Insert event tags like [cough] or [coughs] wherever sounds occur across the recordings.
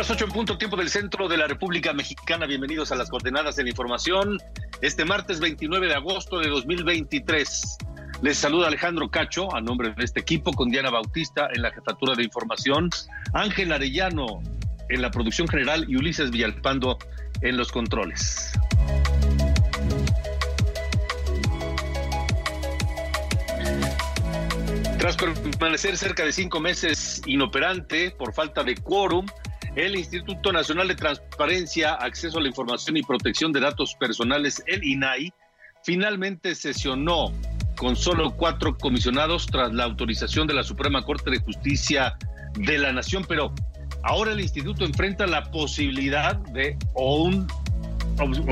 Las 8 en punto, tiempo del centro de la República Mexicana. Bienvenidos a las coordenadas de la información. Este martes 29 de agosto de 2023. Les saluda Alejandro Cacho a nombre de este equipo con Diana Bautista en la jefatura de información, Ángel Arellano en la producción general y Ulises Villalpando en los controles. Tras permanecer cerca de cinco meses inoperante por falta de quórum, el Instituto Nacional de Transparencia, Acceso a la Información y Protección de Datos Personales, el INAI, finalmente sesionó con solo cuatro comisionados tras la autorización de la Suprema Corte de Justicia de la Nación, pero ahora el instituto enfrenta la posibilidad de o un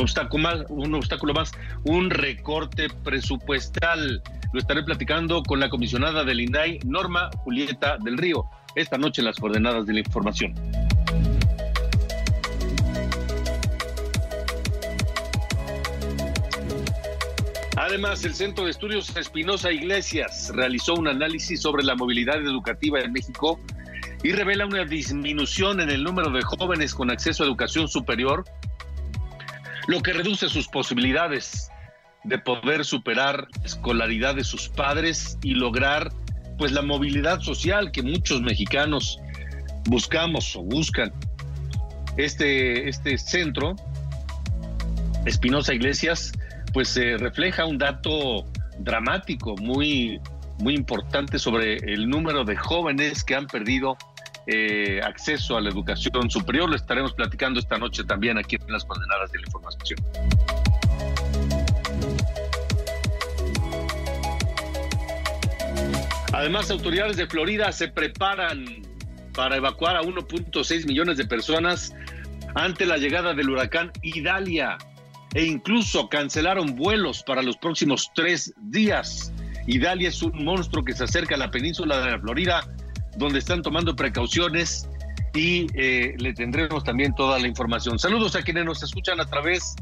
obstáculo más, un obstáculo más, un recorte presupuestal. Lo estaré platicando con la comisionada del INAI, Norma Julieta del Río, esta noche en las coordenadas de la información. Además, el Centro de Estudios Espinosa Iglesias realizó un análisis sobre la movilidad educativa en México y revela una disminución en el número de jóvenes con acceso a educación superior, lo que reduce sus posibilidades de poder superar la escolaridad de sus padres y lograr pues la movilidad social que muchos mexicanos buscamos o buscan. Este, este centro, Espinosa Iglesias, pues se refleja un dato dramático, muy, muy importante sobre el número de jóvenes que han perdido eh, acceso a la educación superior. Lo estaremos platicando esta noche también aquí en las coordenadas de la información. Además, autoridades de Florida se preparan para evacuar a 1.6 millones de personas ante la llegada del huracán Idalia e incluso cancelaron vuelos para los próximos tres días. Idalia es un monstruo que se acerca a la península de la Florida, donde están tomando precauciones y eh, le tendremos también toda la información. Saludos a quienes nos escuchan a través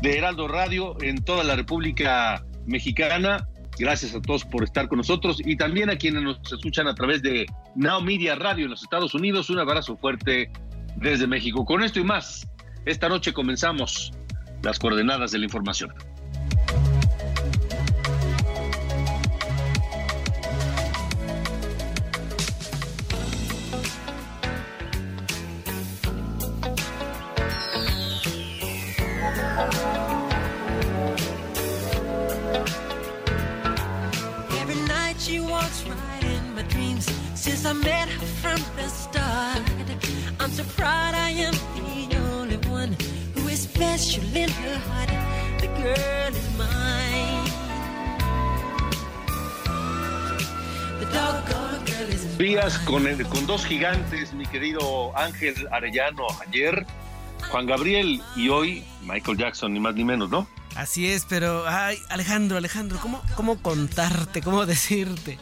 de Heraldo Radio en toda la República Mexicana. Gracias a todos por estar con nosotros y también a quienes nos escuchan a través de Now Media Radio en los Estados Unidos. Un abrazo fuerte desde México. Con esto y más, esta noche comenzamos las coordenadas de la información. Since I met her from the start. I'm so proud I am special in her heart. The girl is mine. The doggone girl is mine. Días con, el- con dos gigantes, mi querido Ángel Arellano, ayer Juan Gabriel y hoy Michael Jackson, ni más ni menos, ¿no? Así es, pero ay, Alejandro, Alejandro, ¿cómo, ¿cómo contarte, cómo decirte?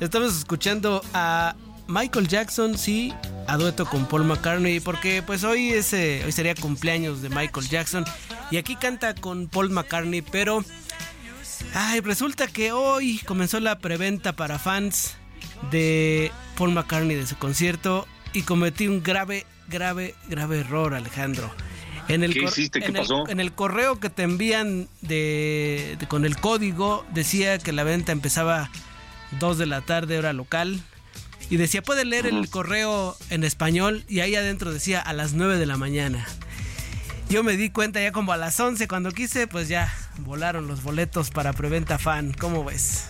Estamos escuchando a Michael Jackson, sí, a dueto con Paul McCartney, porque pues hoy es, eh, hoy sería cumpleaños de Michael Jackson y aquí canta con Paul McCartney, pero ay, resulta que hoy comenzó la preventa para fans de Paul McCartney de su concierto y cometí un grave, grave, grave error, Alejandro. En el ¿Qué hiciste? ¿Qué en el- pasó? en el correo que te envían de, de- con el código decía que la venta empezaba 2 de la tarde hora local y decía, puede leer el correo en español y ahí adentro decía a las 9 de la mañana. Yo me di cuenta ya como a las 11 cuando quise, pues ya volaron los boletos para preventa fan. ¿Cómo ves?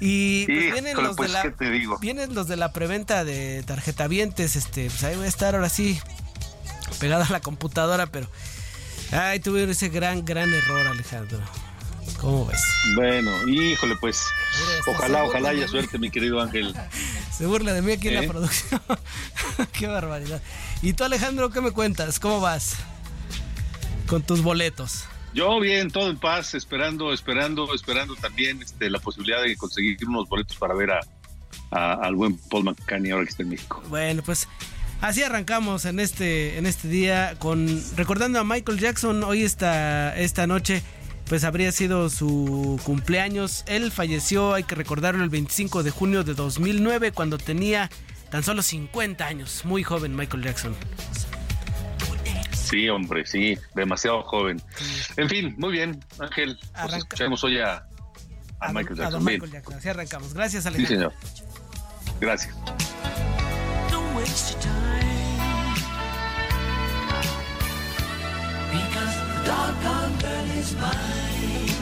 Y pues, vienen, los pues, de la, ¿qué te digo? vienen los de la preventa de tarjeta vientes, este, pues ahí voy a estar ahora sí pegado a la computadora, pero ay, tuve ese gran, gran error, Alejandro. ¿Cómo ves? Bueno, híjole, pues ojalá, ojalá haya suerte, mi querido Ángel. [laughs] Se burla de mí aquí en ¿Eh? la producción. [laughs] Qué barbaridad. ¿Y tú, Alejandro, qué me cuentas? ¿Cómo vas? Con tus boletos. Yo bien, todo en paz, esperando, esperando, esperando también este, la posibilidad de conseguir unos boletos para ver a, a- al buen Paul McCartney ahora que está en México. Bueno, pues así arrancamos en este, en este día con recordando a Michael Jackson. Hoy esta, esta noche, pues habría sido su cumpleaños. Él falleció, hay que recordarlo, el 25 de junio de 2009 cuando tenía tan solo 50 años. Muy joven Michael Jackson. Sí, hombre, sí, demasiado joven. En fin, muy bien, Ángel. Pues Arranca- escuchemos hoy a, a A Michael a don Jackson. Bien. Michael Jackson. Así arrancamos. Gracias, Sí, Alejandro. señor. Gracias. Because the doggone girl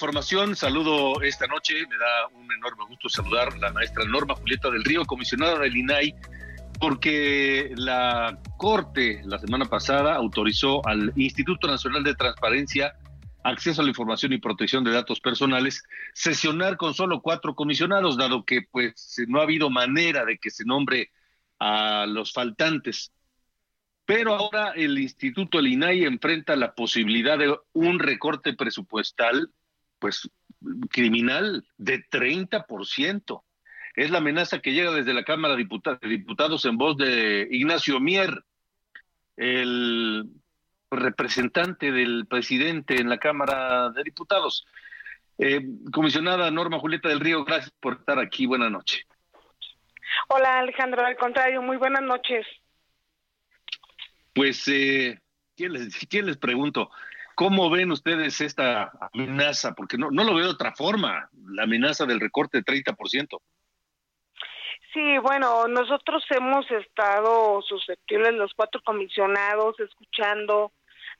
Información. Saludo esta noche, me da un enorme gusto saludar a la maestra Norma Julieta del Río, comisionada del INAI, porque la Corte la semana pasada autorizó al Instituto Nacional de Transparencia, Acceso a la Información y Protección de Datos Personales sesionar con solo cuatro comisionados, dado que pues no ha habido manera de que se nombre a los faltantes. Pero ahora el Instituto el INAI enfrenta la posibilidad de un recorte presupuestal, pues criminal, de 30%. Es la amenaza que llega desde la Cámara de Diputados, en voz de Ignacio Mier, el representante del presidente en la Cámara de Diputados. Eh, comisionada Norma Julieta del Río, gracias por estar aquí. Buenas noches. Hola Alejandro, al contrario, muy buenas noches. Pues, eh, ¿quién, les, quién les pregunto? ¿Cómo ven ustedes esta amenaza? Porque no, no lo veo de otra forma, la amenaza del recorte de 30%. Sí, bueno, nosotros hemos estado susceptibles, los cuatro comisionados, escuchando,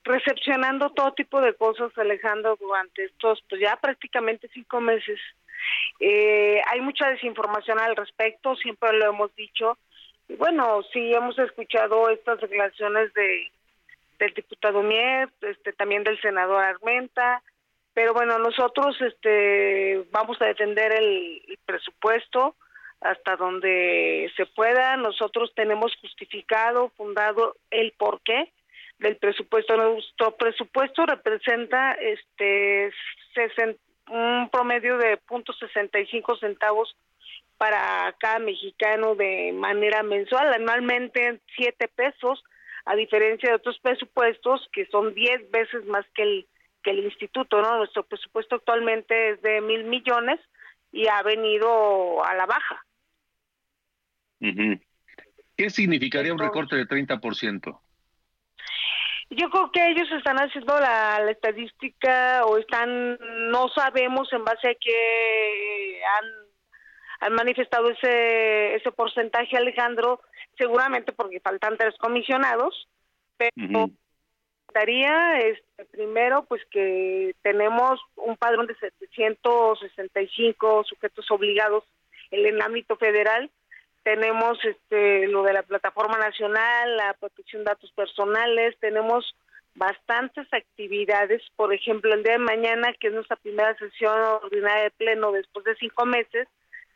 recepcionando todo tipo de cosas, Alejandro, durante estos, pues ya prácticamente cinco meses. Eh, hay mucha desinformación al respecto, siempre lo hemos dicho. Y bueno, sí hemos escuchado estas declaraciones de del diputado Mier, este, también del senador Armenta, pero bueno, nosotros este, vamos a defender el, presupuesto hasta donde se pueda. Nosotros tenemos justificado, fundado el porqué del presupuesto. Nuestro presupuesto representa este un promedio de punto 65 centavos para cada mexicano de manera mensual, anualmente siete pesos, a diferencia de otros presupuestos que son 10 veces más que el que el instituto, ¿no? Nuestro presupuesto actualmente es de mil millones y ha venido a la baja. ¿Qué significaría un recorte de 30%? Yo creo que ellos están haciendo la, estadística o están, no sabemos en base a que han, han manifestado ese, ese porcentaje, Alejandro, seguramente porque faltan tres comisionados, pero estaría este, primero pues que tenemos un padrón de 765 sujetos obligados en el ámbito federal. Tenemos este lo de la plataforma nacional, la protección de datos personales, tenemos bastantes actividades, por ejemplo, el día de mañana, que es nuestra primera sesión ordinaria de pleno después de cinco meses,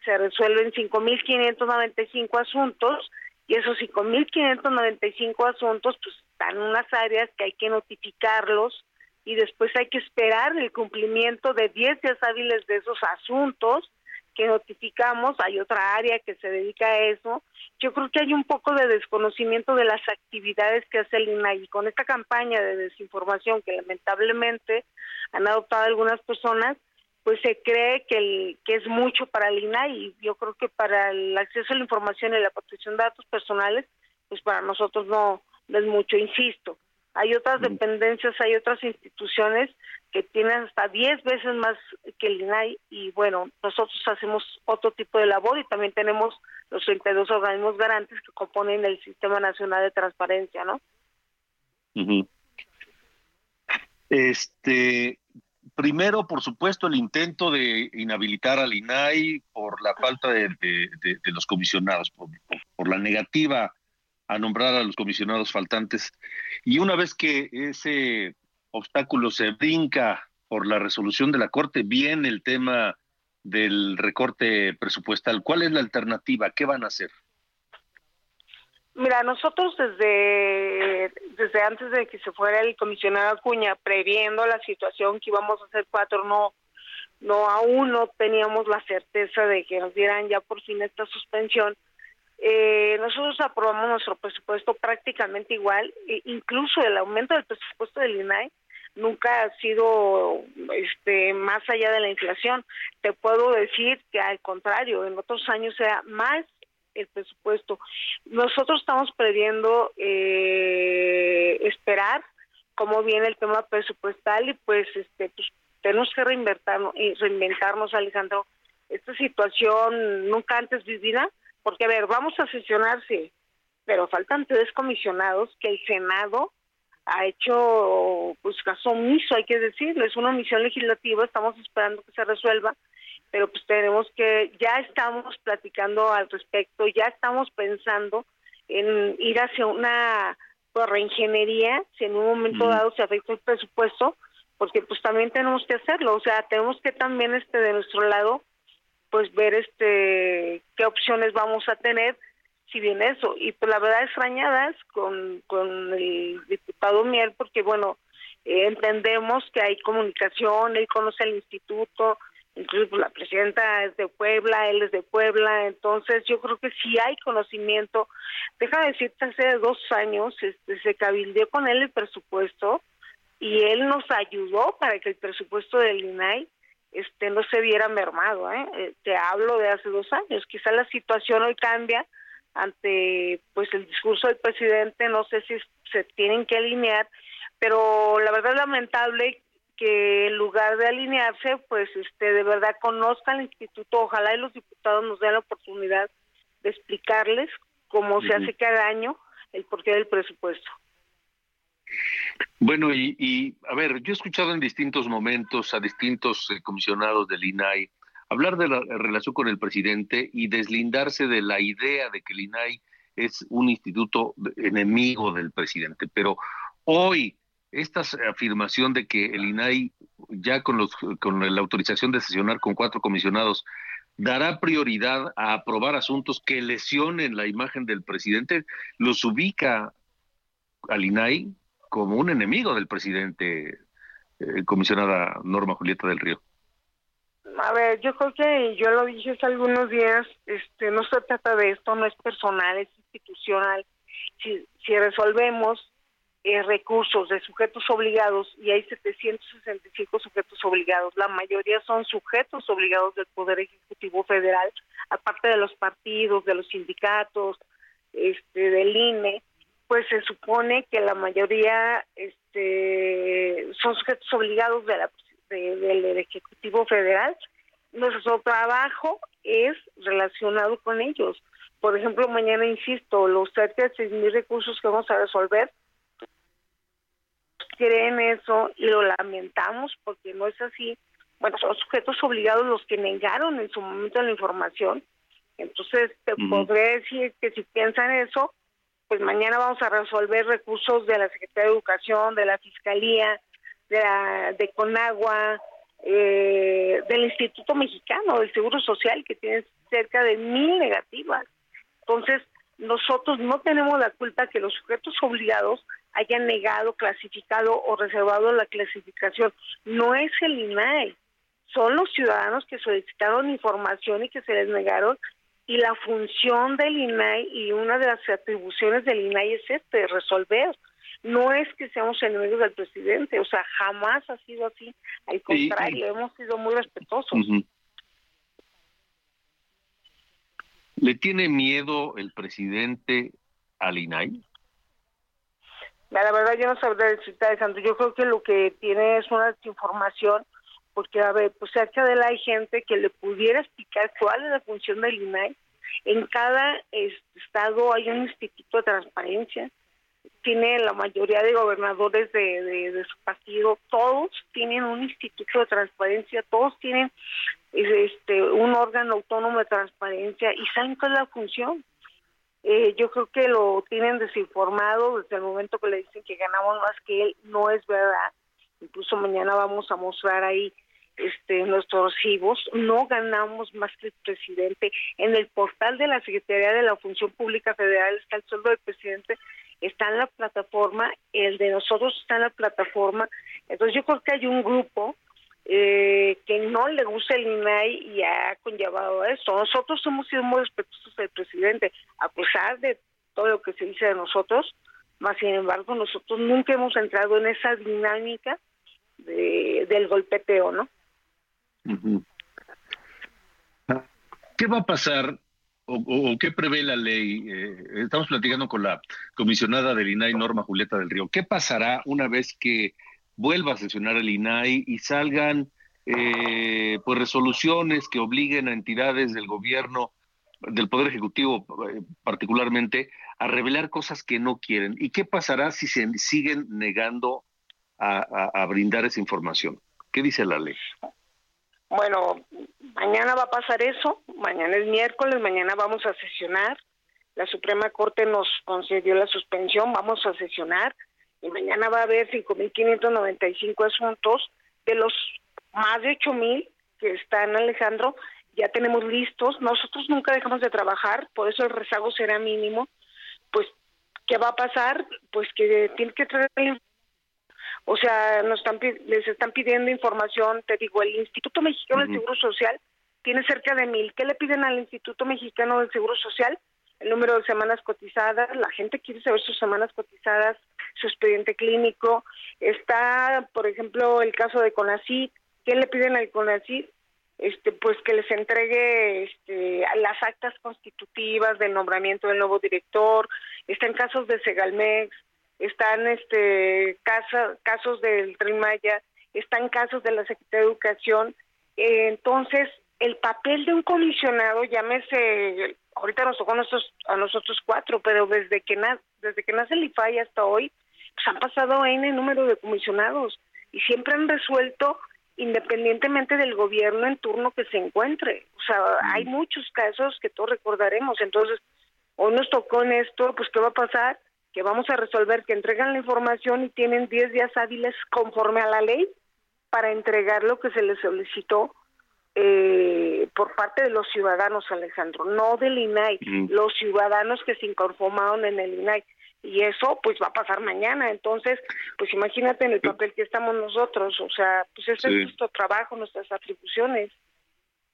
se resuelven 5.595 asuntos y esos 5.595 asuntos pues están en unas áreas que hay que notificarlos y después hay que esperar el cumplimiento de 10 días hábiles de esos asuntos que notificamos, hay otra área que se dedica a eso. Yo creo que hay un poco de desconocimiento de las actividades que hace el INAI con esta campaña de desinformación que lamentablemente han adoptado algunas personas, pues se cree que, el, que es mucho para el INAI y yo creo que para el acceso a la información y la protección de datos personales, pues para nosotros no, no es mucho, insisto. Hay otras dependencias, hay otras instituciones que tienen hasta 10 veces más que el INAI y bueno, nosotros hacemos otro tipo de labor y también tenemos los 32 organismos garantes que componen el Sistema Nacional de Transparencia, ¿no? Este, primero, por supuesto, el intento de inhabilitar al INAI por la falta de, los comisionados, por, la negativa a nombrar a los comisionados faltantes. Y una vez que ese obstáculo se brinca por la resolución de la Corte, viene el tema del recorte presupuestal. ¿Cuál es la alternativa? ¿Qué van a hacer? Mira, nosotros desde, desde antes de que se fuera el comisionado Acuña, previendo la situación que íbamos a hacer cuatro, no, no aún no teníamos la certeza de que nos dieran ya por fin esta suspensión. Eh, nosotros aprobamos nuestro presupuesto prácticamente igual, e incluso el aumento del presupuesto del INAI nunca ha sido este más allá de la inflación. Te puedo decir que al contrario, en otros años sea más el presupuesto. Nosotros estamos previendo eh, esperar cómo viene el tema presupuestal y pues este pues tenemos que reinventarnos, reinventarnos Alejandro. Esta situación nunca antes vivida, porque a ver, vamos a sesionarse, pero faltan tres comisionados que el Senado ha hecho pues caso omiso, hay que decirlo, es una omisión legislativa, estamos esperando que se resuelva, pero pues tenemos que, ya estamos platicando al respecto, ya estamos pensando en ir hacia una pues, reingeniería, si en un momento dado se afecta el presupuesto, porque pues también tenemos que hacerlo, o sea, tenemos que también este de nuestro lado pues ver este qué opciones vamos a tener si bien eso. Y pues la verdad extrañadas con, con el diputado Miel, porque bueno, eh, entendemos que hay comunicación, él conoce el instituto, incluso pues, la presidenta es de Puebla, él es de Puebla, entonces yo creo que sí hay conocimiento. Deja de decirte, hace dos años este, se cabildeó con él el presupuesto y él nos ayudó para que el presupuesto del INAI este no se viera mermado. ¿eh? eh te hablo de hace dos años. Quizá la situación hoy cambia, ante pues el discurso del presidente, no sé si se tienen que alinear, pero la verdad es lamentable que en lugar de alinearse, pues este de verdad conozcan el instituto, ojalá y los diputados nos den la oportunidad de explicarles cómo se hace cada año el porqué del presupuesto. Bueno, y, y, a ver, yo he escuchado en distintos momentos a distintos eh, comisionados del INAI hablar de la relación con el presidente y deslindarse de la idea de que el INAI es un instituto enemigo del presidente. Pero hoy, esta afirmación de que el INAI, ya con, los, con la autorización de sesionar con cuatro comisionados, dará prioridad a aprobar asuntos que lesionen la imagen del presidente, los ubica al INAI como un enemigo del presidente, eh, comisionada Norma Julieta del Río. A ver, yo creo que yo lo dije hace algunos días, este, no se trata de esto, no es personal, es institucional. Si, si resolvemos eh, recursos de sujetos obligados y hay 765 sujetos obligados. La mayoría son sujetos obligados del Poder Ejecutivo Federal, aparte de los partidos, de los sindicatos, este, del INE, pues se supone que la mayoría este, son sujetos obligados de la, del Ejecutivo Federal. Nuestro trabajo es relacionado con ellos. Por ejemplo, mañana, insisto, los cerca de mil recursos que vamos a resolver creen eso y lo lamentamos porque no es así. Bueno, son sujetos obligados los que negaron en su momento la información. Entonces, te podré decir que si piensan eso, pues mañana vamos a resolver recursos de la Secretaría de Educación, de la Fiscalía, de, la, de Conagua, eh, del Instituto Mexicano del Seguro Social, que tiene cerca de mil negativas. Entonces, nosotros no tenemos la culpa que los sujetos obligados hayan negado, clasificado o reservado la clasificación. No es el INAE, son los ciudadanos que solicitaron información y que se les negaron. Y la función del INAI y una de las atribuciones del INAI es este, resolver. No es que seamos enemigos del presidente, o sea, jamás ha sido así. Al contrario, hemos sido muy respetuosos. ¿Le tiene miedo el presidente al INAI? La verdad yo no sabría decirte, Alejandro. Yo creo que lo que tiene es una información, porque, a ver, pues cerca de la hay gente que le pudiera explicar cuál es la función del INAI. En cada estado hay un instituto de transparencia. Tiene la mayoría de gobernadores de, de su partido, todos tienen un instituto de transparencia, todos tienen este un órgano autónomo de transparencia y saben cuál es la función eh, yo creo que lo tienen desinformado desde el momento que le dicen que ganamos más que él, no es verdad. Incluso mañana vamos a mostrar ahí este nuestros recibos, no ganamos más que el presidente. En el portal de la Secretaría de la Función Pública Federal está el sueldo del presidente, está en la plataforma, el de nosotros está en la plataforma. Entonces yo creo que hay un grupo eh, que no le gusta el INAI y ha conllevado esto. Nosotros hemos sido muy respetuosos del presidente, a pesar de todo lo que se dice de nosotros, más sin embargo nosotros nunca hemos entrado en esa dinámica de, del golpeteo, ¿no? ¿Qué va a pasar o, qué prevé la ley? Eh, estamos platicando con la comisionada del INAI, Norma Julieta del Río. ¿Qué pasará una vez que vuelva a sesionar el INAI y salgan eh, pues resoluciones que obliguen a entidades del gobierno, del Poder Ejecutivo eh, particularmente, a revelar cosas que no quieren. ¿Y qué pasará si se siguen negando a, brindar esa información? ¿Qué dice la ley? Bueno, mañana va a pasar eso, mañana es miércoles, mañana vamos a sesionar, la Suprema Corte nos concedió la suspensión, vamos a sesionar, y mañana va a haber 5.595 asuntos. De los más de 8.000 que están, Alejandro, ya tenemos listos. Nosotros nunca dejamos de trabajar, por eso el rezago será mínimo. Pues, ¿qué va a pasar? Pues que tiene que traer o sea, nos están, les están pidiendo información, te digo, el Instituto Mexicano del Seguro Social tiene cerca de mil. ¿Qué le piden al Instituto Mexicano del Seguro Social? El número de semanas cotizadas, la gente quiere saber sus semanas cotizadas, su expediente clínico. Está, por ejemplo, el caso de CONACYT. ¿Qué le piden al CONACYT? Este, pues que les entregue este, las actas constitutivas del nombramiento del nuevo director. Están casos de Segalmex, están este, casos del Tren están casos de la Secretaría de Educación. entonces, el papel de un comisionado, llámese, ahorita nos tocó a nosotros, a nosotros cuatro, pero desde que, desde que nace el IFAI hasta hoy, pues han pasado N número de comisionados y siempre han resuelto independientemente del gobierno en turno que se encuentre. O sea, hay muchos casos que todos recordaremos. Entonces, hoy nos tocó en esto, pues ¿qué va a pasar? Que vamos a resolver que entregan la información y tienen 10 días hábiles conforme a la ley para entregar lo que se les solicitó eh, por parte de los ciudadanos, Alejandro, no del INAI, los ciudadanos que se inconformaron en el INAI. Y eso pues va a pasar mañana. Entonces, pues imagínate en el papel que estamos nosotros, o sea, pues ese es nuestro trabajo, nuestras atribuciones.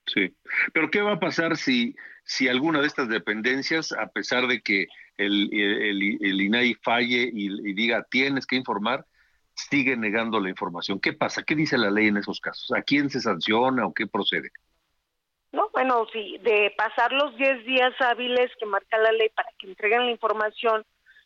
Sí, pero ¿qué va a pasar si, si alguna de estas dependencias, a pesar de que el, el, INAI falle y, y, diga tienes que informar, sigue negando la información? ¿Qué pasa? ¿Qué dice la ley en esos casos? ¿A quién se sanciona o qué procede? No, bueno, sí, de pasar los 10 días hábiles que marca la ley para que entreguen la información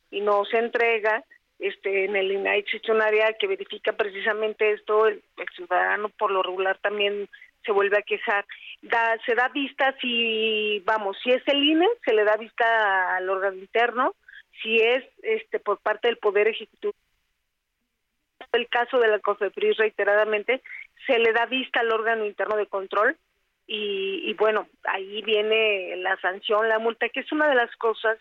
y no se entrega, este, en el INAI existe un área que verifica precisamente esto, el, ciudadano por lo regular también se vuelve a quejar. Da, se da vista si, vamos, si es el INE, se le da vista al órgano interno, si es este por parte del Poder Ejecutivo. El caso de la COFEPRIS reiteradamente, se le da vista al órgano interno de control y, y bueno, ahí viene la sanción, la multa, que es una de las cosas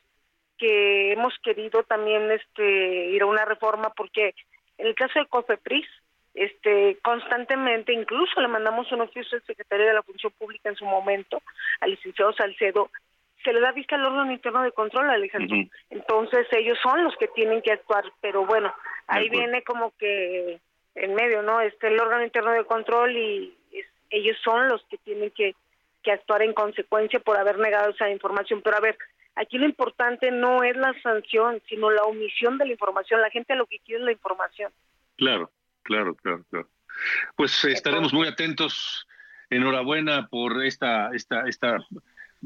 que hemos querido también este ir a una reforma porque en el caso de COFEPRIS este constantemente incluso le mandamos un oficio al secretario de la Función Pública en su momento al licenciado Salcedo se le da vista al órgano interno de control Alejandro entonces ellos son los que tienen que actuar pero bueno ahí viene como que en medio no este el órgano interno de control y ellos son los que tienen que que actuar en consecuencia por haber negado esa información pero a ver Aquí lo importante no es la sanción, sino la omisión de la información. La gente lo que quiere es la información. Claro, claro, claro, claro. Pues estaremos muy atentos. Enhorabuena por esta, esta, esta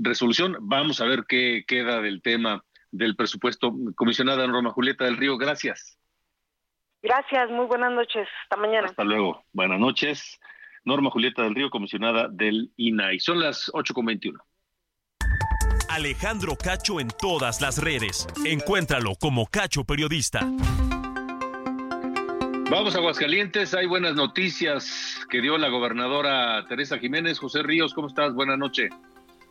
resolución. Vamos a ver qué queda del tema del presupuesto. Comisionada Norma Julieta del Río, gracias. Gracias, muy buenas noches. Hasta mañana. Hasta luego. Buenas noches. Norma Julieta del Río, comisionada del INAI. Son las 8.21. Alejandro Cacho en todas las redes. Encuéntralo como Cacho Periodista. Vamos a Aguascalientes, hay buenas noticias que dio la gobernadora Teresa Jiménez. José Ríos, ¿cómo estás? Buenas noches.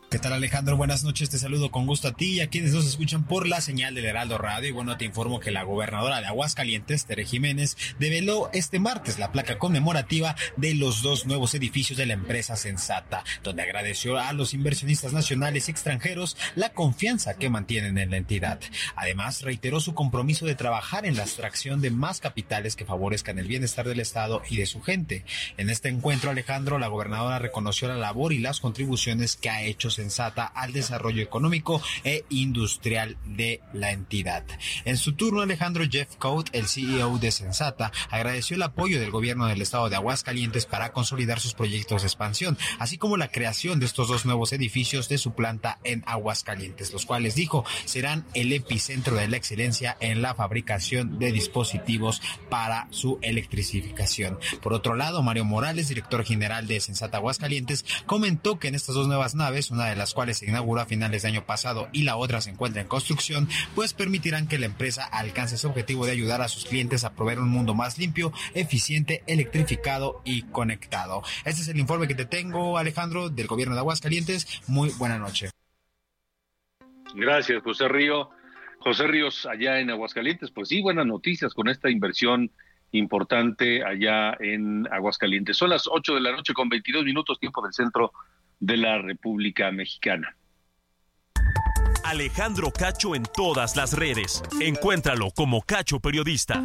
¿Qué tal Alejandro? Buenas noches, te saludo con gusto a ti y a quienes nos escuchan por la señal del Heraldo Radio. Y bueno, te informo que la gobernadora de Aguascalientes, Tere Jiménez, develó este martes la placa conmemorativa de los dos nuevos edificios de la empresa Sensata, donde agradeció a los inversionistas nacionales y extranjeros la confianza que mantienen en la entidad. Además, reiteró su compromiso de trabajar en la extracción de más capitales que favorezcan el bienestar del Estado y de su gente. En este encuentro, Alejandro, la gobernadora reconoció la labor y las contribuciones que ha hecho sensata al desarrollo económico e industrial de la entidad. En su turno, Alejandro Jeff Coat, el CEO de Sensata, agradeció el apoyo del gobierno del estado de Aguascalientes para consolidar sus proyectos de expansión, así como la creación de estos dos nuevos edificios de su planta en Aguascalientes, los cuales dijo serán el epicentro de la excelencia en la fabricación de dispositivos para su electrificación. Por otro lado, Mario Morales, director general de Sensata Aguascalientes, comentó que en estas dos nuevas naves, una de las cuales se inauguró a finales de año pasado y la otra se encuentra en construcción, pues permitirán que la empresa alcance su objetivo de ayudar a sus clientes a proveer un mundo más limpio, eficiente, electrificado y conectado. Este es el informe que te tengo, Alejandro, del gobierno de Aguascalientes. Muy buena noche. Gracias, José Río. José Ríos, allá en Aguascalientes, pues sí, buenas noticias con esta inversión importante allá en Aguascalientes. Son las 8 de la noche con 22 minutos, tiempo del centro de la República Mexicana. Alejandro Cacho en todas las redes. Encuéntralo como Cacho Periodista.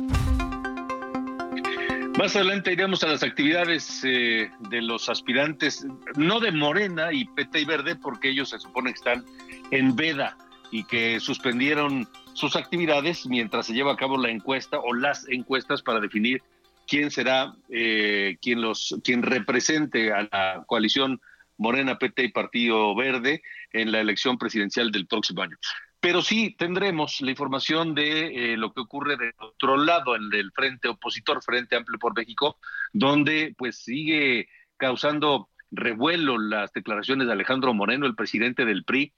Más adelante iremos a las actividades eh, de los aspirantes, no de Morena y PT y Verde, porque ellos se supone que están en veda y que suspendieron sus actividades mientras se lleva a cabo la encuesta o las encuestas para definir quién será eh, quien los quien represente a la coalición Morena, PT y Partido Verde en la elección presidencial del próximo año. Pero sí tendremos la información de eh, lo que ocurre de otro lado, en el frente opositor, Frente Amplio por México, donde pues sigue causando revuelo las declaraciones de Alejandro Moreno, el presidente del PRI,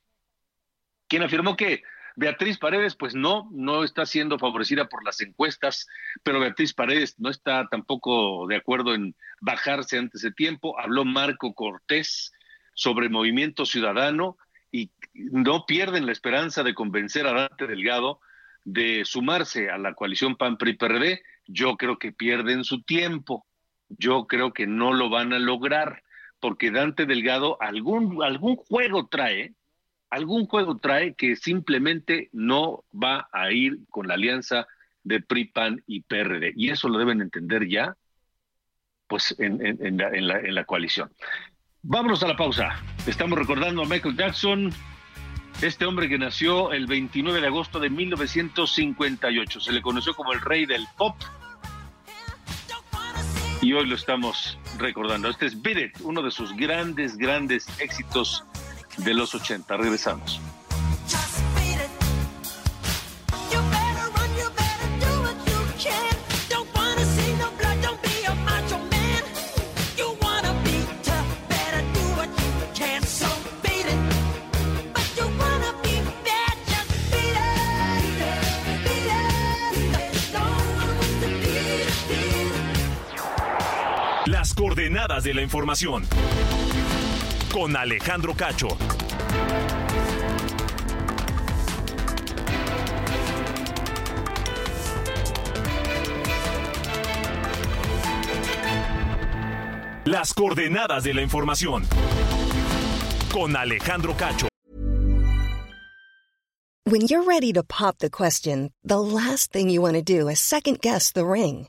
quien afirmó que Beatriz Paredes, pues no, no está siendo favorecida por las encuestas, pero Beatriz Paredes no está tampoco de acuerdo en bajarse antes de tiempo. Habló Marco Cortés sobre Movimiento Ciudadano y no pierden la esperanza de convencer a Dante Delgado de sumarse a la coalición PAN-PRI-PRD. Yo creo que pierden su tiempo. Yo creo que no lo van a lograr porque Dante Delgado algún, algún juego trae algún juego trae que simplemente no va a ir con la alianza de PRI, PAN y PRD. Y eso lo deben entender ya, pues, en, la, en la coalición. Vámonos a la pausa. Estamos recordando a Michael Jackson, este hombre que nació el 29 de agosto de 1958. Se le conoció como el rey del pop. Y hoy lo estamos recordando. Este es Beat It, uno de sus grandes, grandes éxitos de los 80. Regresamos. Las coordenadas de la información. Con Alejandro Cacho. Las coordenadas de la información. Con Alejandro Cacho. When you're ready to pop the question, the last thing you want to do is second guess the ring.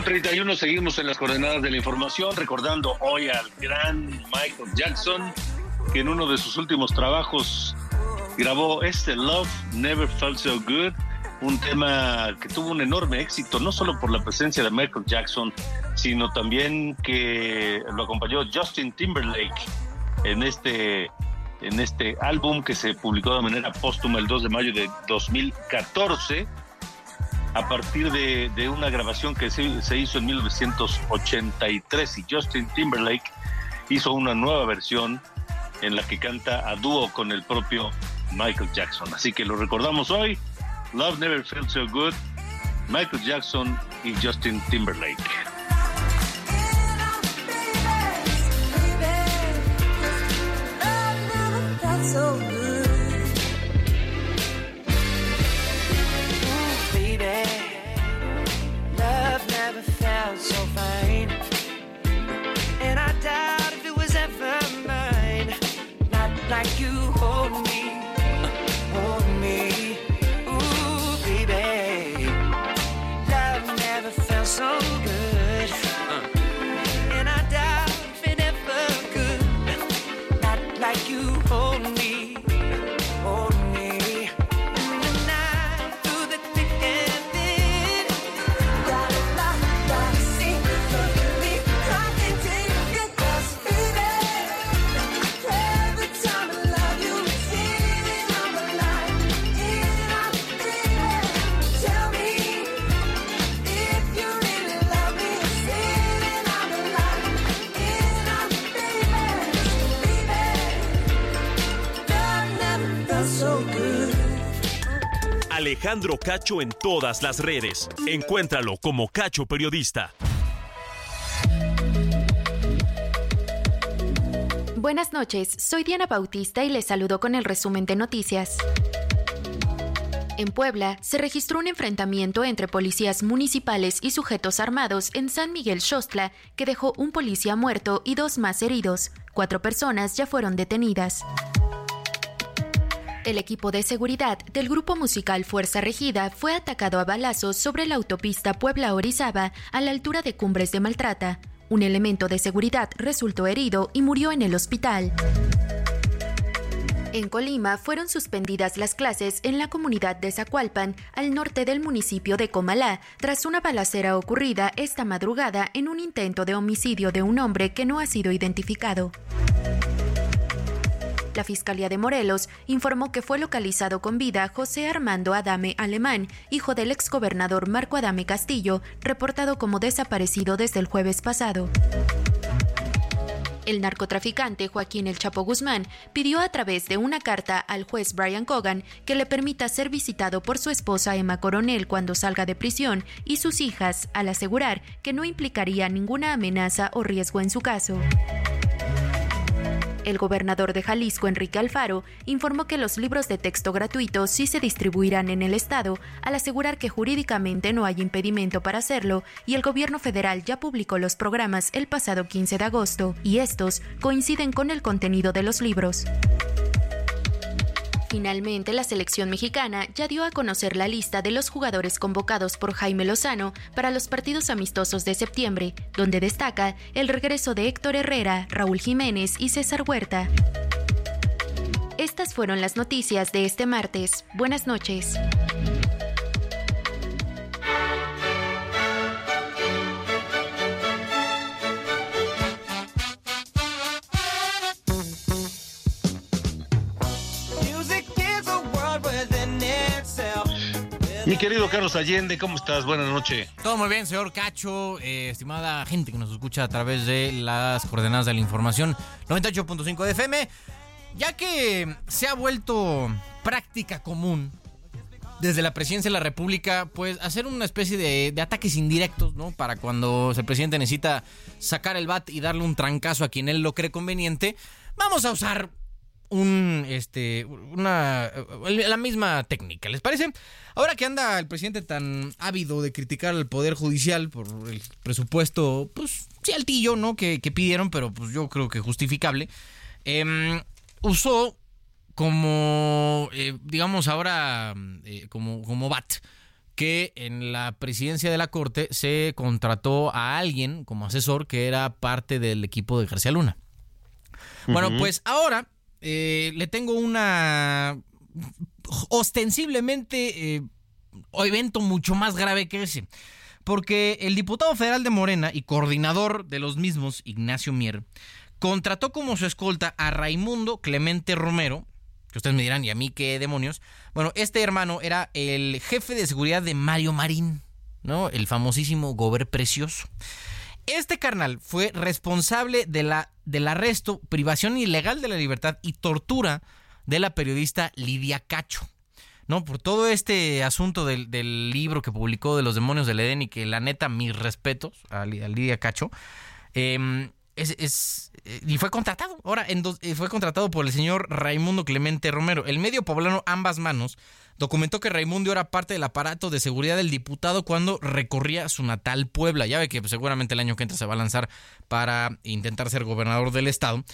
Con 31 seguimos en las coordenadas de la información, recordando hoy al gran Michael Jackson, que en uno de sus últimos trabajos grabó este Love Never Felt So Good, un tema que tuvo un enorme éxito, no solo por la presencia de Michael Jackson, sino también que lo acompañó Justin Timberlake en este, en este álbum que se publicó de manera póstuma el 2 de mayo de 2014 a partir de, una grabación que se, hizo en 1983 y Justin Timberlake hizo una nueva versión en la que canta a dúo con el propio Michael Jackson. Así que lo recordamos hoy. Love Never Felt So Good, Michael Jackson y Justin Timberlake. Felt Alejandro Cacho en todas las redes. Encuéntralo como Cacho Periodista. Buenas noches, soy Diana Bautista y les saludo con el resumen de noticias. En Puebla se registró un enfrentamiento entre policías municipales y sujetos armados en San Miguel Xostla que dejó un policía muerto y dos más heridos. Cuatro personas ya fueron detenidas. El equipo de seguridad del grupo musical Fuerza Regida fue atacado a balazos sobre la autopista Puebla-Orizaba a la altura de Cumbres de Maltrata. Un elemento de seguridad resultó herido y murió en el hospital. En Colima fueron suspendidas las clases en la comunidad de Zacualpan, al norte del municipio de Comalá, tras una balacera ocurrida esta madrugada en un intento de homicidio de un hombre que no ha sido identificado. La Fiscalía de Morelos informó que fue localizado con vida José Armando Adame Alemán, hijo del exgobernador Marco Adame Castillo, reportado como desaparecido desde el jueves pasado. El narcotraficante Joaquín El Chapo Guzmán pidió a través de una carta al juez Brian Cogan que le permita ser visitado por su esposa Emma Coronel cuando salga de prisión y sus hijas, al asegurar que no implicaría ninguna amenaza o riesgo en su caso. El gobernador de Jalisco, Enrique Alfaro, informó que los libros de texto gratuitos sí se distribuirán en el Estado, al asegurar que jurídicamente no hay impedimento para hacerlo, y el gobierno federal ya publicó los programas el pasado 15 de agosto, y estos coinciden con el contenido de los libros. Finalmente, la selección mexicana ya dio a conocer la lista de los jugadores convocados por Jaime Lozano para los partidos amistosos de septiembre, donde destaca el regreso de Héctor Herrera, Raúl Jiménez y César Huerta. Estas fueron las noticias de este martes. Buenas noches. Mi querido Carlos Allende, ¿cómo estás? Buenas noches. Todo muy bien, señor Cacho, eh, estimada gente que nos escucha a través de las coordenadas de la información 98.5 de FM. Ya que se ha vuelto práctica común desde la presidencia de la República, pues hacer una especie de, de, ataques indirectos, ¿no? Para cuando el presidente necesita sacar el bat y darle un trancazo a quien él lo cree conveniente, vamos a usar un este una la misma técnica, ¿les parece? Ahora que anda el presidente tan ávido de criticar al poder judicial por el presupuesto, pues sí altillo, ¿no? Que, que pidieron, pero pues yo creo que justificable. Eh, usó como eh, digamos ahora eh, como como bat que en la presidencia de la corte se contrató a alguien como asesor que era parte del equipo de García Luna. Bueno, pues ahora eh, le tengo una ostensiblemente eh, evento mucho más grave que ese. Porque el diputado federal de Morena y coordinador de los mismos, Ignacio Mier, contrató como su escolta a Raimundo Clemente Romero, que ustedes me dirán, ¿y a mí qué demonios? Bueno, este hermano era el jefe de seguridad de Mario Marín, ¿no? El famosísimo Gober Precioso. Este carnal fue responsable de la, del arresto, privación ilegal de la libertad y tortura de la periodista Lidia Cacho. ¿no? Por todo este asunto del, del, libro que publicó de los demonios del Edén y que la neta, mis respetos a, Lidia Cacho. Eh, es, es, y fue contratado. Ahora en dos, fue contratado por el señor Raimundo Clemente Romero. El medio poblano Ambas Manos documentó que Raimundo era parte del aparato de seguridad del diputado cuando recorría su natal Puebla. Ya ve que pues, seguramente el año que entra se va a lanzar para intentar ser gobernador del estado.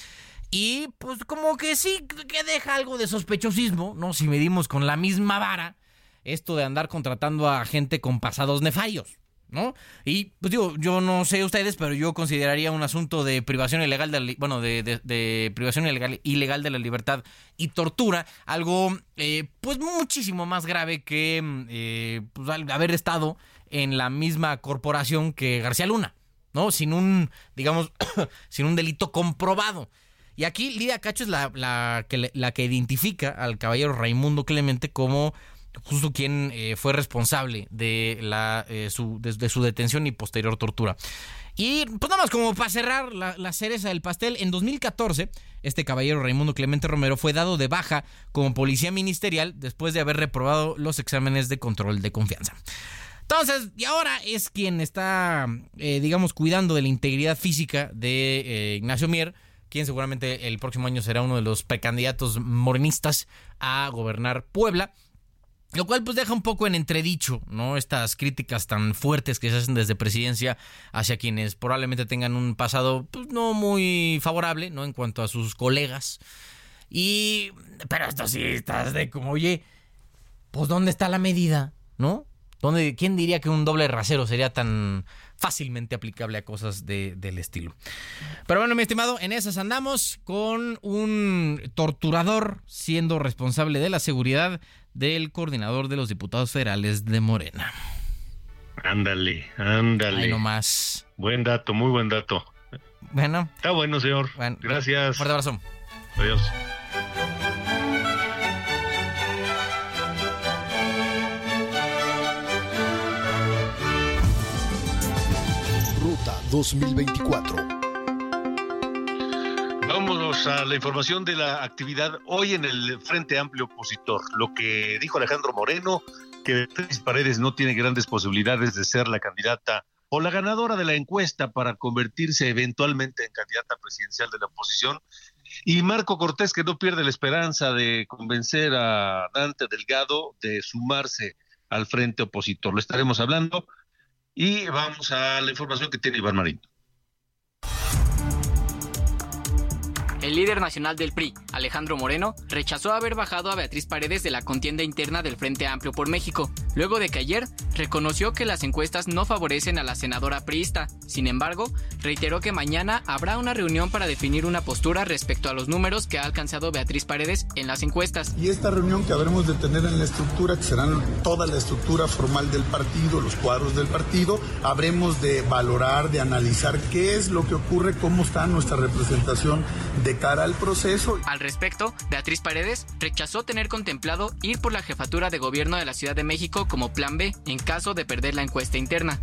Y pues como que sí que deja algo de sospechosismo, ¿no? Si medimos con la misma vara esto de andar contratando a gente con pasados nefarios. ¿No? Y pues digo, yo no sé ustedes, pero yo consideraría un asunto de privación ilegal de, bueno, de, de, privación ilegal, ilegal, de la libertad y tortura, algo eh, pues muchísimo más grave que eh, pues, haber estado en la misma corporación que García Luna, ¿no? Sin un, digamos, [coughs] sin un delito comprobado. Y aquí Lidia Cacho es la, la, que, la que identifica al caballero Raimundo Clemente como justo quien eh, fue responsable de, la, eh, su, de, su detención y posterior tortura. Y pues nada más como para cerrar la, la, cereza del pastel, en 2014 este caballero Raimundo Clemente Romero fue dado de baja como policía ministerial después de haber reprobado los exámenes de control de confianza. Entonces, y ahora es quien está, eh, digamos, cuidando de la integridad física de Ignacio Mier, quien seguramente el próximo año será uno de los precandidatos morenistas a gobernar Puebla. Lo cual pues deja un poco en entredicho, ¿no? Estas críticas tan fuertes que se hacen desde presidencia hacia quienes probablemente tengan un pasado pues, no muy favorable, ¿no? En cuanto a sus colegas. Y... Pero esto sí estás de como, oye, pues ¿dónde está la medida? ¿No? ¿Dónde, ¿Quién diría que un doble rasero sería tan fácilmente aplicable a cosas de, del estilo? Pero bueno, mi estimado, en esas andamos con un torturador siendo responsable de la seguridad del coordinador de los diputados federales de Morena. Ándale, ándale. Ahí nomás. Buen dato, muy buen dato. Bueno. Está bueno, señor. Bueno, Gracias. Fuerte abrazo. Adiós. Ruta 2024. Vámonos a la información de la actividad hoy en el Frente Amplio Opositor. Lo que dijo Alejandro Moreno, que Beatriz Paredes no tiene grandes posibilidades de ser la candidata o la ganadora de la encuesta para convertirse eventualmente en candidata presidencial de la oposición. Y Marco Cortés, que no pierde la esperanza de convencer a Dante Delgado de sumarse al frente opositor. Lo estaremos hablando. Y vamos a la información que tiene Iván Marín. El líder nacional del PRI, Alejandro Moreno, rechazó haber bajado a Beatriz Paredes de la contienda interna del Frente Amplio por México, luego de que ayer reconoció que las encuestas no favorecen a la senadora priista. Sin embargo, reiteró que mañana habrá una reunión para definir una postura respecto a los números que ha alcanzado Beatriz Paredes en las encuestas. Y esta reunión que habremos de tener en la estructura, que serán toda la estructura formal del partido, los cuadros del partido, habremos de valorar, de analizar qué es lo que ocurre, cómo está nuestra representación de cara al proceso. Al respecto, Beatriz Paredes rechazó tener contemplado ir por la jefatura de gobierno de la Ciudad de México como plan B en caso de perder la encuesta interna.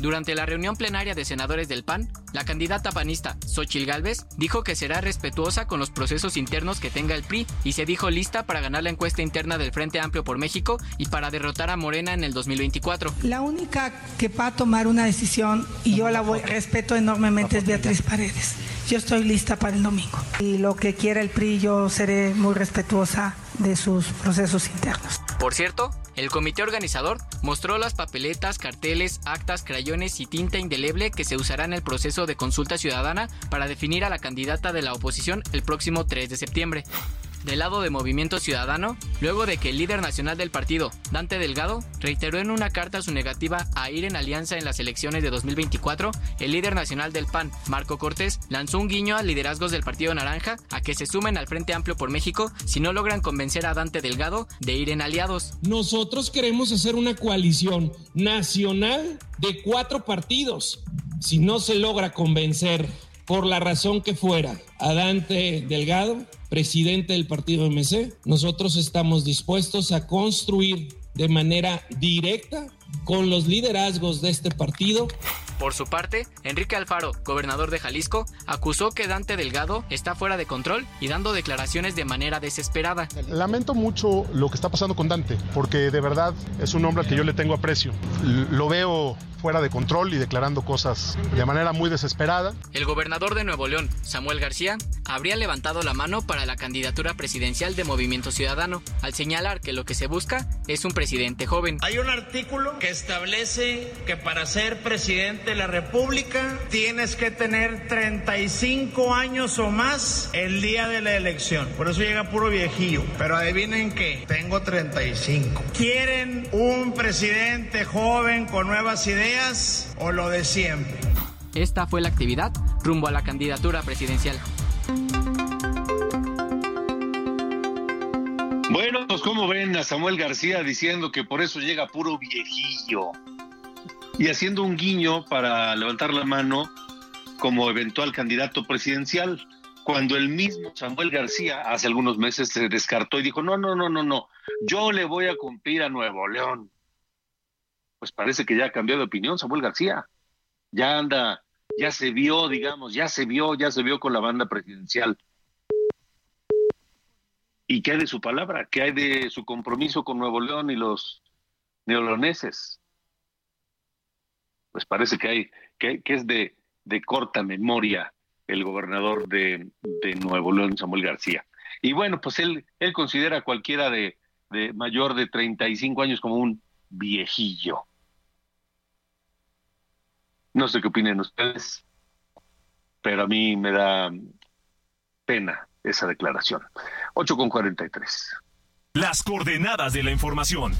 Durante la reunión plenaria de senadores del PAN, la candidata panista Xochil Gálvez dijo que será respetuosa con los procesos internos que tenga el PRI y se dijo lista para ganar la encuesta interna del Frente Amplio por México y para derrotar a Morena en el 2024. La única que va a tomar una decisión y yo la voy, respeto enormemente es Beatriz Paredes. Yo estoy lista para el domingo. Y lo que quiera el PRI, yo seré muy respetuosa de sus procesos internos. Por cierto, el comité organizador mostró las papeletas, carteles, actas, crayones y tinta indeleble que se usará en el proceso de consulta ciudadana para definir a la candidata de la oposición el próximo 3 de septiembre. Del lado de Movimiento Ciudadano, luego de que el líder nacional del partido, Dante Delgado, reiteró en una carta su negativa a ir en alianza en las elecciones de 2024, el líder nacional del PAN, Marco Cortés, lanzó un guiño a liderazgos del Partido Naranja a que se sumen al Frente Amplio por México si no logran convencer a Dante Delgado de ir en aliados. Nosotros queremos hacer una coalición nacional de cuatro partidos. Si no se logra convencer por la razón que fuera a Dante Delgado, presidente del partido MC, nosotros estamos dispuestos a construir de manera directa con los liderazgos de este partido. Por su parte, Enrique Alfaro, gobernador de Jalisco, acusó que Dante Delgado está fuera de control y dando declaraciones de manera desesperada. Lamento mucho lo que está pasando con Dante, porque de verdad es un hombre al que yo le tengo aprecio. Lo veo fuera de control y declarando cosas de manera muy desesperada. El gobernador de Nuevo León, Samuel García, habría levantado la mano para la candidatura presidencial de Movimiento Ciudadano, al señalar que lo que se busca es un presidente joven. Hay un artículo que establece que para ser presidente de la República tienes que tener 35 años o más el día de la elección. Por eso llega puro viejillo. Pero adivinen qué, tengo 35. ¿Quieren un presidente joven con nuevas ideas? o lo de siempre. Esta fue la actividad rumbo a la candidatura presidencial. Bueno, pues como ven a Samuel García diciendo que por eso llega puro viejillo y haciendo un guiño para levantar la mano como eventual candidato presidencial, cuando el mismo Samuel García hace algunos meses se descartó y dijo, no, no, no, no, no, yo le voy a cumplir a Nuevo León pues parece que ya ha cambiado de opinión Samuel García. Ya anda, ya se vio, digamos, ya se vio, ya se vio con la banda presidencial. ¿Y qué hay de su palabra? ¿Qué hay de su compromiso con Nuevo León y los neoloneses? Pues parece que hay, que, es de, corta memoria el gobernador de, Nuevo León, Samuel García. Y bueno, pues él, considera cualquiera de, de mayor de 35 años como un viejillo. No sé qué opinen ustedes, pero a mí me da pena esa declaración. 8 con 43. Las coordenadas de la información.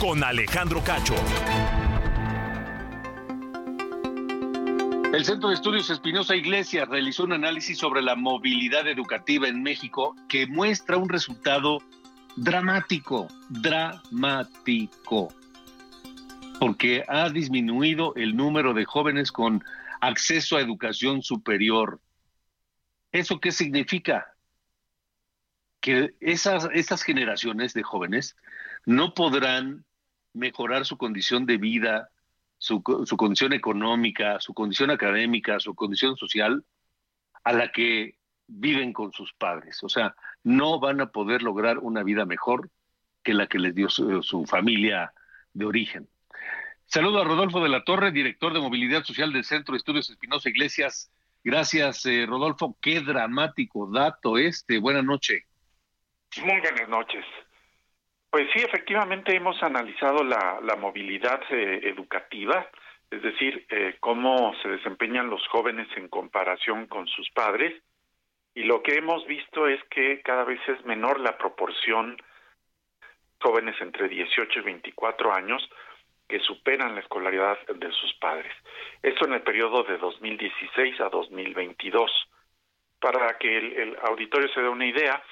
Con Alejandro Cacho. El Centro de Estudios Espinosa Iglesias realizó un análisis sobre la movilidad educativa en México que muestra un resultado dramático, dramático, porque ha disminuido el número de jóvenes con acceso a educación superior. ¿Eso qué significa? Que esas, generaciones de jóvenes no podrán mejorar su condición de vida, su, su condición económica, su condición académica, su condición social, a la que viven con sus padres. O sea, no van a poder lograr una vida mejor que la que les dio su, su familia de origen. Saludo a Rodolfo de la Torre, director de Movilidad Social del Centro de Estudios Espinosa Iglesias. Gracias, eh, Rodolfo. Qué dramático dato este. Buenas noches. Muy buenas noches. Pues sí, efectivamente hemos analizado la, la movilidad eh, educativa, es decir, eh, cómo se desempeñan los jóvenes en comparación con sus padres, y lo que hemos visto es que cada vez es menor la proporción jóvenes entre 18 y 24 años que superan la escolaridad de sus padres. Esto en el periodo de 2016 a 2022. Para que el, el auditorio se dé una idea,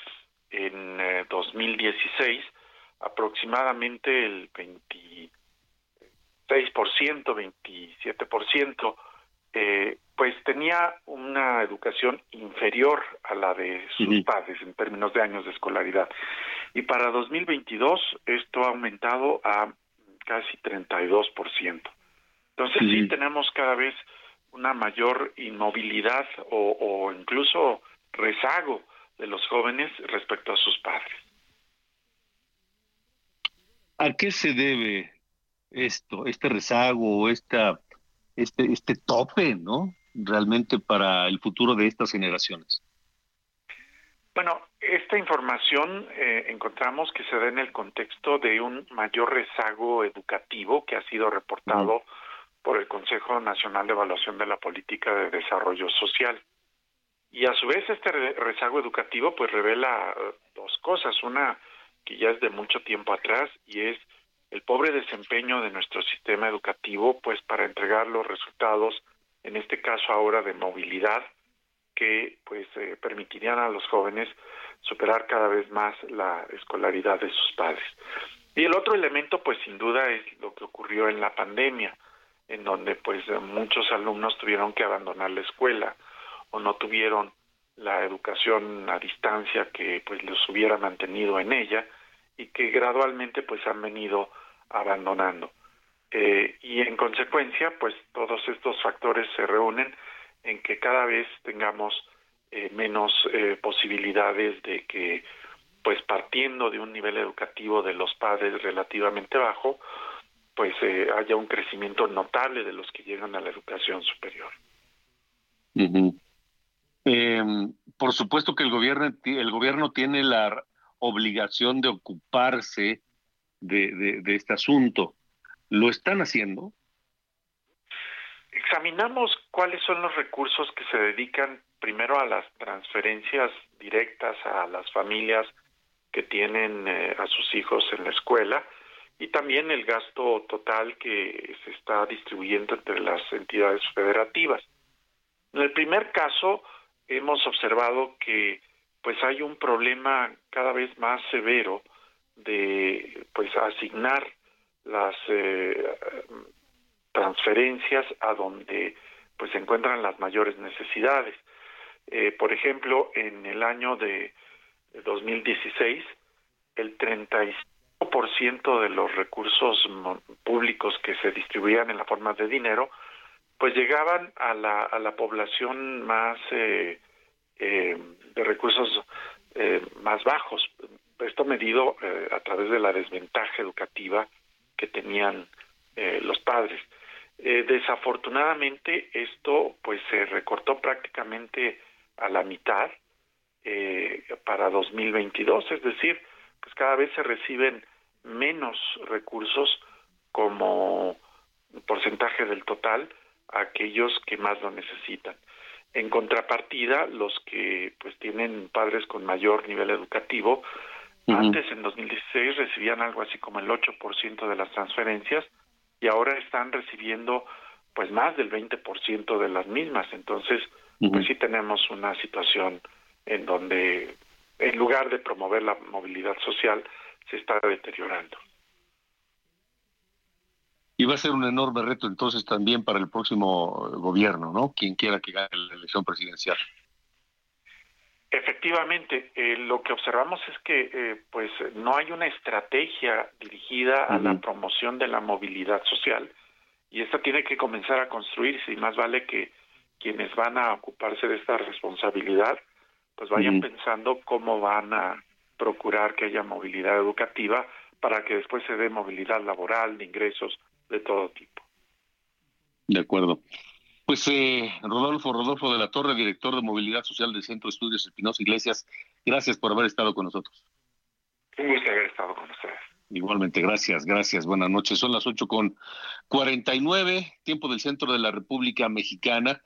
en eh, 2016 aproximadamente el 26%, 27%, eh, pues tenía una educación inferior a la de sus padres en términos de años de escolaridad. Y para 2022 esto ha aumentado a casi 32%. Entonces sí tenemos cada vez una mayor inmovilidad o, o incluso rezago de los jóvenes respecto a sus padres. ¿A qué se debe esto, este rezago, esta, este, este tope, ¿no? Realmente para el futuro de estas generaciones. Bueno, esta información eh, encontramos que se da en el contexto de un mayor rezago educativo que ha sido reportado por el Consejo Nacional de Evaluación de la Política de Desarrollo Social. Y a su vez este re- rezago educativo pues revela eh, dos cosas. Una que ya es de mucho tiempo atrás y es el pobre desempeño de nuestro sistema educativo pues para entregar los resultados, en este caso ahora de movilidad, que pues eh, permitirían a los jóvenes superar cada vez más la escolaridad de sus padres. Y el otro elemento pues sin duda es lo que ocurrió en la pandemia, en donde pues muchos alumnos tuvieron que abandonar la escuela o no tuvieron la educación a distancia que pues los hubiera mantenido en ella y que gradualmente pues han venido abandonando. Eh, y en consecuencia pues todos estos factores se reúnen en que cada vez tengamos eh, menos eh, posibilidades de que pues partiendo de un nivel educativo de los padres relativamente bajo pues eh, haya un crecimiento notable de los que llegan a la educación superior. Eh, por supuesto que el gobierno, el gobierno tiene la obligación de ocuparse de- de este asunto. ¿Lo están haciendo? Examinamos cuáles son los recursos que se dedican primero a las transferencias directas a las familias que tienen eh, a sus hijos en la escuela y también el gasto total que se está distribuyendo entre las entidades federativas. En el primer caso hemos observado que pues hay un problema cada vez más severo de pues asignar las eh, transferencias a donde pues se encuentran las mayores necesidades. Eh, por ejemplo, en el año de 2016, el 35% de los recursos públicos que se distribuían en la forma de dinero, pues llegaban a la, a la población más eh, eh, de recursos eh, más bajos. Esto medido a través de la desventaja educativa que tenían los padres. Eh, desafortunadamente esto pues se recortó prácticamente a la mitad eh, para 2022, es decir, pues cada vez se reciben menos recursos como porcentaje del total a aquellos que más lo necesitan. En contrapartida, los que pues tienen padres con mayor nivel educativo, antes en 2016 recibían algo así como el 8% de las transferencias y ahora están recibiendo pues más del 20% de las mismas. Entonces, pues sí tenemos una situación en donde en lugar de promover la movilidad social se está deteriorando. Y va a ser un enorme reto entonces también para el próximo gobierno, ¿no? Quien quiera que gane la elección presidencial. Efectivamente, eh, lo que observamos es que eh, pues no hay una estrategia dirigida a la promoción de la movilidad social y esta tiene que comenzar a construirse y más vale que quienes van a ocuparse de esta responsabilidad pues vayan pensando cómo van a procurar que haya movilidad educativa para que después se dé movilidad laboral, de ingresos de todo tipo. De acuerdo. Pues eh, Rodolfo, Rodolfo de la Torre, director de Movilidad Social del Centro de Estudios Espinosa Iglesias, gracias por haber estado con nosotros. Un gusto haber estado con ustedes. Igualmente, gracias, gracias. Buenas noches. Son las ocho con nueve, tiempo del centro de la República Mexicana.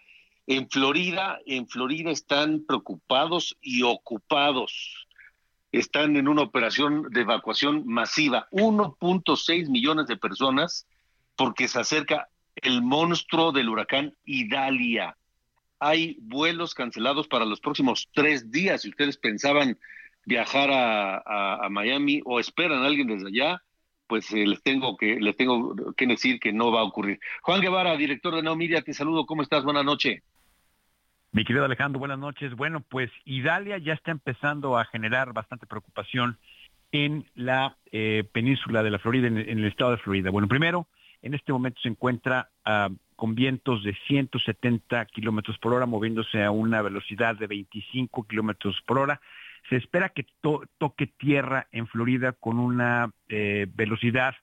En Florida, en Florida están preocupados y ocupados. Están en una operación de evacuación masiva. 1.6 millones de personas porque se acerca el monstruo del huracán Idalia. Hay vuelos cancelados para los próximos tres días. Si ustedes pensaban viajar a, Miami o esperan a alguien desde allá, pues eh, les tengo que les tengo que decir que no va a ocurrir. Juan Guevara, director de Media, te saludo. ¿Cómo estás? Buenas noches. Mi querido Alejandro, buenas noches. Bueno, pues Idalia ya está empezando a generar bastante preocupación en la eh, península de la Florida, en el estado de Florida. Bueno, primero, en este momento se encuentra ah, con vientos de 170 kilómetros por hora, moviéndose a una velocidad de 25 kilómetros por hora. Se espera que toque tierra en Florida con una eh, velocidad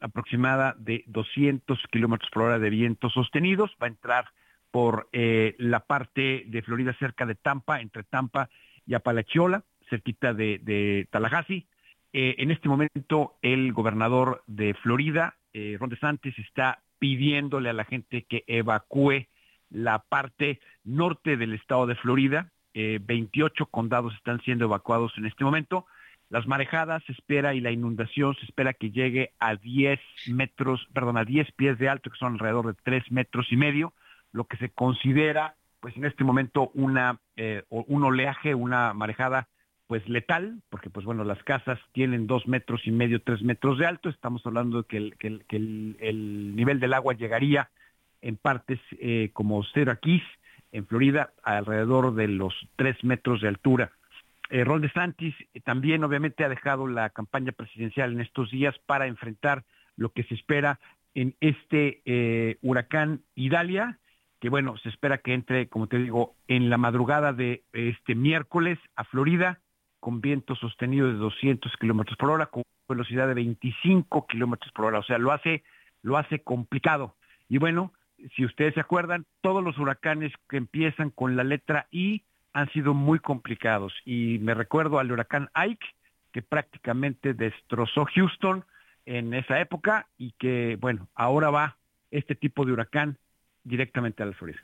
aproximada de 200 kilómetros por hora de vientos sostenidos. Va a entrar por eh, la parte de Florida cerca de Tampa, entre Tampa y Apalachicola, cerquita de, Tallahassee. Eh, en este momento el gobernador de Florida, eh, Ron está pidiéndole a la gente que evacúe la parte norte del estado de Florida. 28 eh, condados están siendo evacuados en este momento. Las marejadas se espera y la inundación se espera que llegue a 10 metros, perdón, a 10 pies de alto, que son alrededor de 3 metros y medio, lo que se considera, pues en este momento, una, eh, un oleaje, una marejada pues letal, porque pues bueno, las casas tienen dos metros y medio, tres metros de alto, estamos hablando de que el, nivel del agua llegaría en partes eh, como aquí en Florida, alrededor de los tres metros de altura. Eh, Ron DeSantis eh, también obviamente ha dejado la campaña presidencial en estos días para enfrentar lo que se espera en este eh, huracán Idalia, que bueno, se espera que entre, como te digo, en la madrugada de este miércoles a Florida, con viento sostenido de 200 kilómetros por hora, con velocidad de 25 kilómetros por hora. O sea, lo hace, lo hace complicado. Y bueno, si ustedes se acuerdan, todos los huracanes que empiezan con la letra I han sido muy complicados. Y me recuerdo al huracán Ike, que prácticamente destrozó Houston en esa época y que, bueno, ahora va este tipo de huracán directamente a la Florida.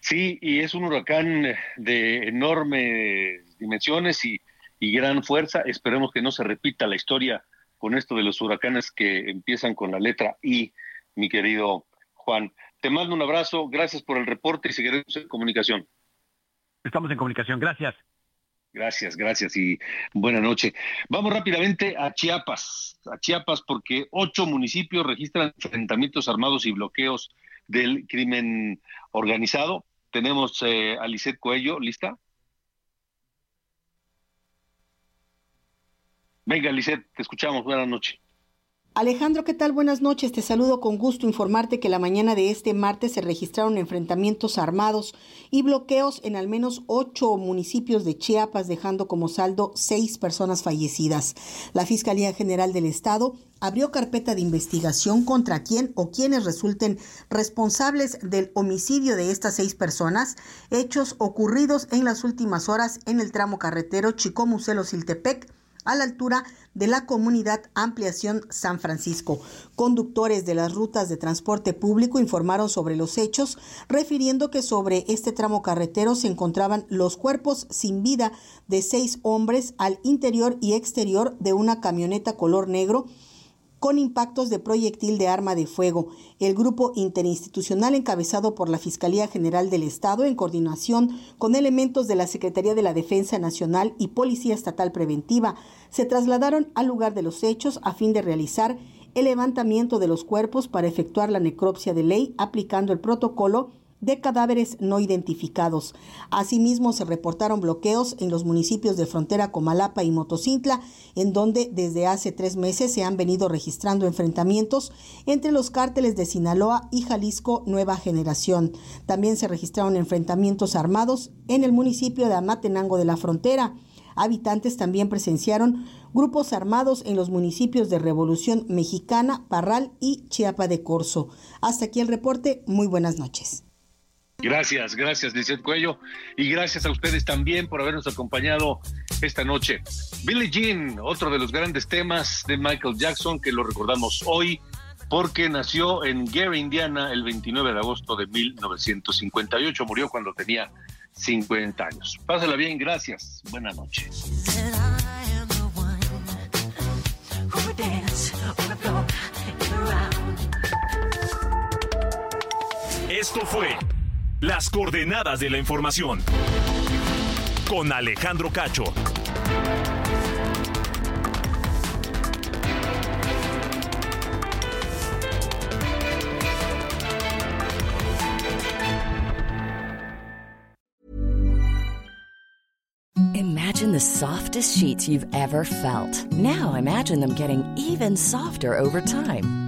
Sí, y es un huracán de enormes dimensiones y, gran fuerza. Esperemos que no se repita la historia con esto de los huracanes que empiezan con la letra I, mi querido Juan. Te mando un abrazo, gracias por el reporte y seguiremos en comunicación. Estamos en comunicación, gracias. Gracias, gracias y buena noche. Vamos rápidamente a Chiapas, a Chiapas porque ocho municipios registran enfrentamientos armados y bloqueos del crimen organizado. Tenemos eh, a Lisette Cuello, ¿lista? Venga, Lisette, te escuchamos. Buenas noches. Alejandro, ¿qué tal? Buenas noches. Te saludo con gusto informarte que la mañana de este martes se registraron enfrentamientos armados y bloqueos en al menos ocho municipios de Chiapas, dejando como saldo seis personas fallecidas. La Fiscalía General del Estado abrió carpeta de investigación contra quien o quienes resulten responsables del homicidio de estas seis personas, hechos ocurridos en las últimas horas en el tramo carretero Chicomucelo-Siltepec a la altura de la comunidad Ampliación San Francisco. Conductores de las rutas de transporte público informaron sobre los hechos, refiriendo que sobre este tramo carretero se encontraban los cuerpos sin vida de seis hombres al interior y exterior de una camioneta color negro con impactos de proyectil de arma de fuego. El grupo interinstitucional encabezado por la Fiscalía General del Estado, en coordinación con elementos de la Secretaría de la Defensa Nacional y Policía Estatal Preventiva, se trasladaron al lugar de los hechos a fin de realizar el levantamiento de los cuerpos para efectuar la necropsia de ley aplicando el protocolo de cadáveres no identificados. Asimismo, se reportaron bloqueos en los municipios de frontera Comalapa y Motocintla, en donde desde hace tres meses se han venido registrando enfrentamientos entre los cárteles de Sinaloa y Jalisco Nueva Generación. También se registraron enfrentamientos armados en el municipio de Amatenango de la Frontera. Habitantes también presenciaron grupos armados en los municipios de Revolución Mexicana, Parral y Chiapa de Corzo. Hasta aquí el reporte. Muy buenas noches. Gracias, gracias, Lizeth Cuello. Y gracias a ustedes también por habernos acompañado esta noche. Billie Jean, otro de los grandes temas de Michael Jackson, que lo recordamos hoy porque nació en Gary, Indiana, el 29 de agosto de 1958. Murió cuando tenía 50 años. Pásala bien, gracias. Buenas noches. Esto fue Las coordenadas de la información con Alejandro Cacho. Imagine the softest sheets you've ever felt. Now imagine them getting even softer over time.